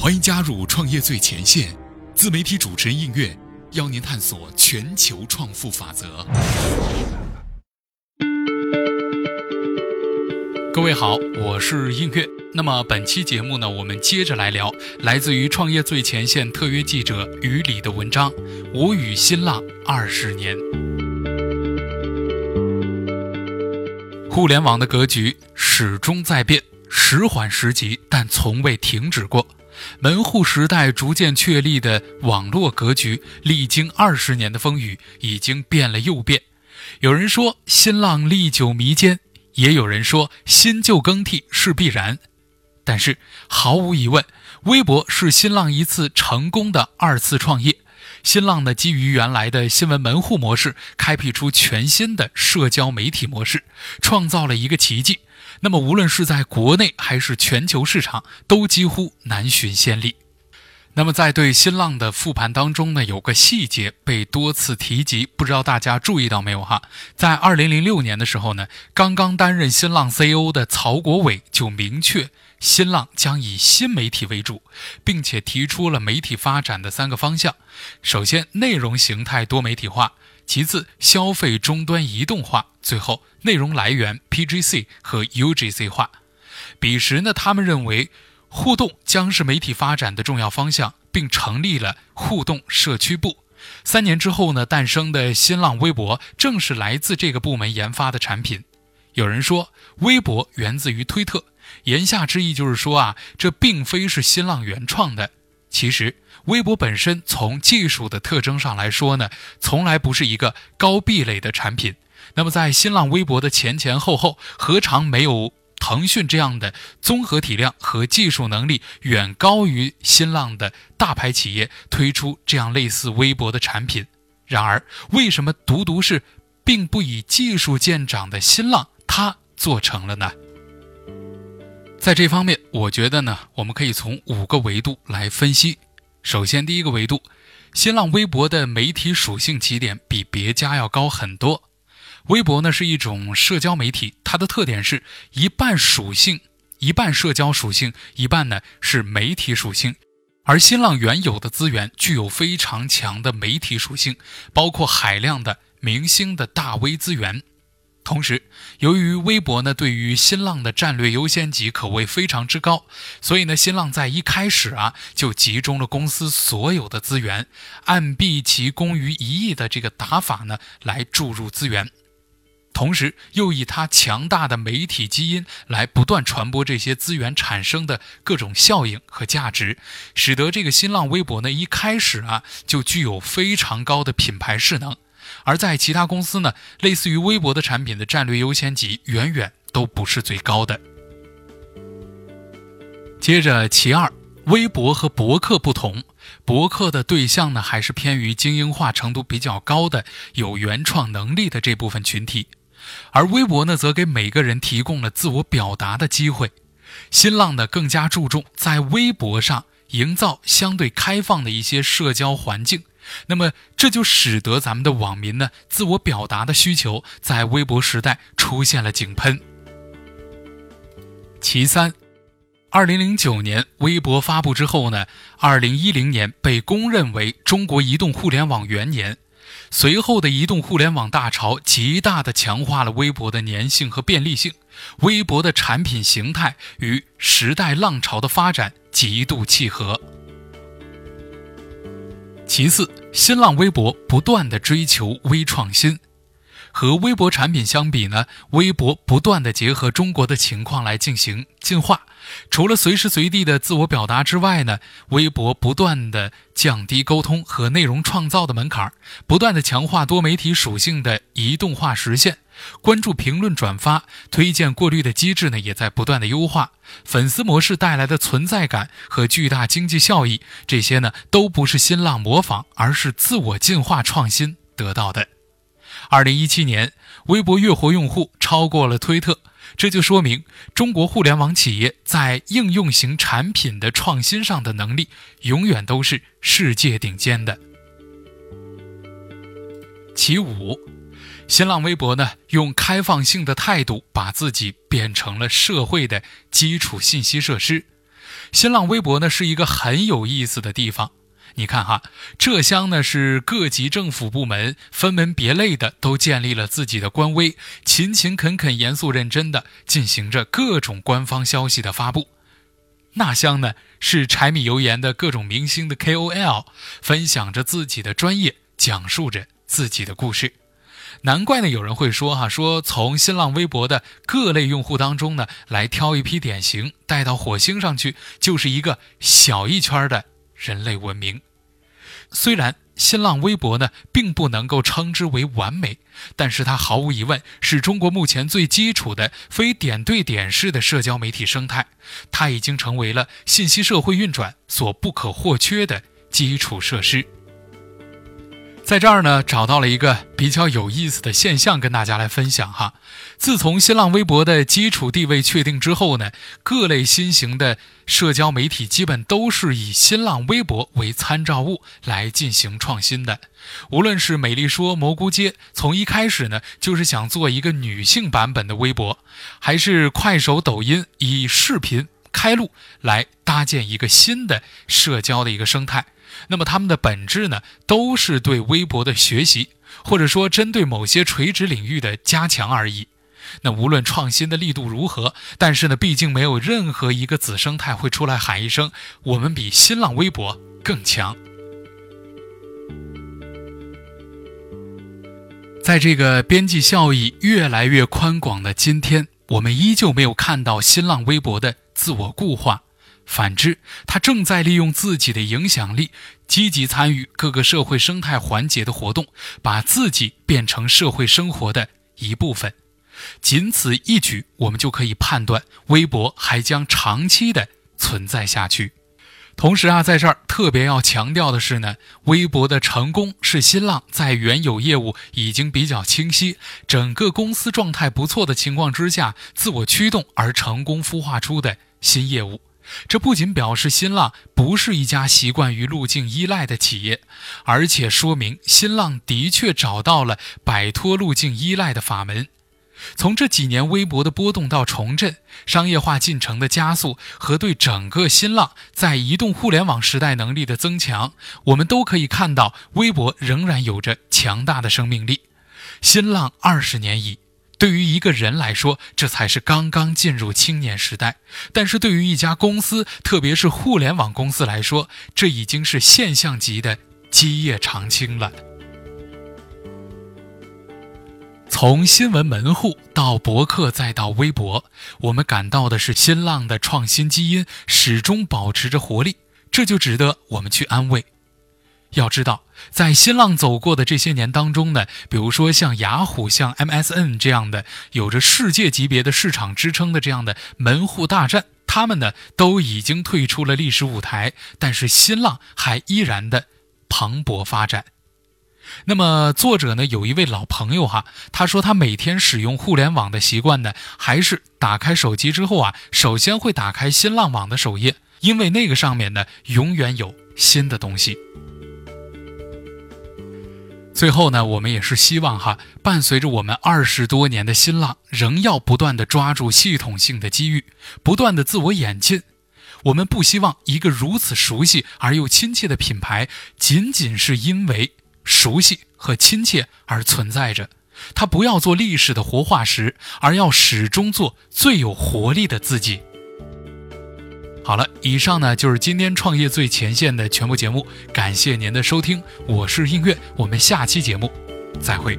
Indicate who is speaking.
Speaker 1: 欢迎加入创业最前线，自媒体主持人应月邀您探索全球创富法则。各位好，我是应月。那么本期节目呢，我们接着来聊来自于创业最前线特约记者于里的文章《我与新浪二十年》。互联网的格局始终在变，时缓时急，但从未停止过。门户时代逐渐确立的网络格局，历经二十年的风雨，已经变了又变。有人说新浪历久弥坚，也有人说新旧更替是必然。但是毫无疑问，微博是新浪一次成功的二次创业。新浪呢，基于原来的新闻门户模式，开辟出全新的社交媒体模式，创造了一个奇迹。那么，无论是在国内还是全球市场，都几乎难寻先例。那么，在对新浪的复盘当中呢，有个细节被多次提及，不知道大家注意到没有哈？在二零零六年的时候呢，刚刚担任新浪 CEO 的曹国伟就明确，新浪将以新媒体为主，并且提出了媒体发展的三个方向：首先，内容形态多媒体化。其次，消费终端移动化；最后，内容来源 PGC 和 UGC 化。彼时呢，他们认为互动将是媒体发展的重要方向，并成立了互动社区部。三年之后呢，诞生的新浪微博正是来自这个部门研发的产品。有人说，微博源自于推特，言下之意就是说啊，这并非是新浪原创的。其实，微博本身从技术的特征上来说呢，从来不是一个高壁垒的产品。那么，在新浪微博的前前后后，何尝没有腾讯这样的综合体量和技术能力远高于新浪的大牌企业推出这样类似微博的产品？然而，为什么独独是并不以技术见长的新浪，它做成了呢？在这方面，我觉得呢，我们可以从五个维度来分析。首先，第一个维度，新浪微博的媒体属性起点比别家要高很多。微博呢是一种社交媒体，它的特点是一半属性，一半社交属性，一半呢是媒体属性。而新浪原有的资源具有非常强的媒体属性，包括海量的明星的大 V 资源。同时，由于微博呢对于新浪的战略优先级可谓非常之高，所以呢新浪在一开始啊就集中了公司所有的资源，按毕其功于一役的这个打法呢来注入资源，同时又以它强大的媒体基因来不断传播这些资源产生的各种效应和价值，使得这个新浪微博呢一开始啊就具有非常高的品牌势能。而在其他公司呢，类似于微博的产品的战略优先级远远都不是最高的。接着，其二，微博和博客不同，博客的对象呢还是偏于精英化程度比较高的、有原创能力的这部分群体，而微博呢则给每个人提供了自我表达的机会。新浪呢更加注重在微博上营造相对开放的一些社交环境。那么这就使得咱们的网民呢，自我表达的需求在微博时代出现了井喷。其三，二零零九年微博发布之后呢，二零一零年被公认为中国移动互联网元年，随后的移动互联网大潮极大的强化了微博的粘性和便利性，微博的产品形态与时代浪潮的发展极度契合。其次，新浪微博不断的追求微创新，和微博产品相比呢，微博不断的结合中国的情况来进行进化。除了随时随地的自我表达之外呢，微博不断的降低沟通和内容创造的门槛，不断的强化多媒体属性的移动化实现。关注、评论、转发、推荐、过滤的机制呢，也在不断的优化。粉丝模式带来的存在感和巨大经济效益，这些呢，都不是新浪模仿，而是自我进化创新得到的。二零一七年，微博月活用户超过了推特，这就说明中国互联网企业在应用型产品的创新上的能力，永远都是世界顶尖的。其五。新浪微博呢，用开放性的态度把自己变成了社会的基础信息设施。新浪微博呢是一个很有意思的地方。你看哈，浙江呢是各级政府部门分门别类的都建立了自己的官微，勤勤恳恳、严肃认真的进行着各种官方消息的发布。那乡呢是柴米油盐的各种明星的 KOL，分享着自己的专业，讲述着自己的故事。难怪呢，有人会说哈，说从新浪微博的各类用户当中呢，来挑一批典型带到火星上去，就是一个小一圈的人类文明。虽然新浪微博呢并不能够称之为完美，但是它毫无疑问是中国目前最基础的非点对点式的社交媒体生态，它已经成为了信息社会运转所不可或缺的基础设施。在这儿呢，找到了一个比较有意思的现象，跟大家来分享哈。自从新浪微博的基础地位确定之后呢，各类新型的社交媒体基本都是以新浪微博为参照物来进行创新的。无论是美丽说、蘑菇街，从一开始呢就是想做一个女性版本的微博，还是快手、抖音以视频开路来搭建一个新的社交的一个生态。那么它们的本质呢，都是对微博的学习，或者说针对某些垂直领域的加强而已。那无论创新的力度如何，但是呢，毕竟没有任何一个子生态会出来喊一声“我们比新浪微博更强”。在这个边际效益越来越宽广的今天，我们依旧没有看到新浪微博的自我固化。反之，他正在利用自己的影响力，积极参与各个社会生态环节的活动，把自己变成社会生活的一部分。仅此一举，我们就可以判断，微博还将长期的存在下去。同时啊，在这儿特别要强调的是呢，微博的成功是新浪在原有业务已经比较清晰，整个公司状态不错的情况之下，自我驱动而成功孵化出的新业务。这不仅表示新浪不是一家习惯于路径依赖的企业，而且说明新浪的确找到了摆脱路径依赖的法门。从这几年微博的波动到重振、商业化进程的加速和对整个新浪在移动互联网时代能力的增强，我们都可以看到，微博仍然有着强大的生命力。新浪二十年矣。对于一个人来说，这才是刚刚进入青年时代；但是对于一家公司，特别是互联网公司来说，这已经是现象级的基业长青了。从新闻门户到博客，再到微博，我们感到的是新浪的创新基因始终保持着活力，这就值得我们去安慰。要知道，在新浪走过的这些年当中呢，比如说像雅虎、像 MSN 这样的有着世界级别的市场支撑的这样的门户大战，他们呢都已经退出了历史舞台，但是新浪还依然的蓬勃发展。那么作者呢有一位老朋友哈，他说他每天使用互联网的习惯呢，还是打开手机之后啊，首先会打开新浪网的首页，因为那个上面呢永远有新的东西。最后呢，我们也是希望哈，伴随着我们二十多年的新浪，仍要不断的抓住系统性的机遇，不断的自我演进。我们不希望一个如此熟悉而又亲切的品牌，仅仅是因为熟悉和亲切而存在着。它不要做历史的活化石，而要始终做最有活力的自己。好了，以上呢就是今天创业最前线的全部节目，感谢您的收听，我是音乐，我们下期节目再会。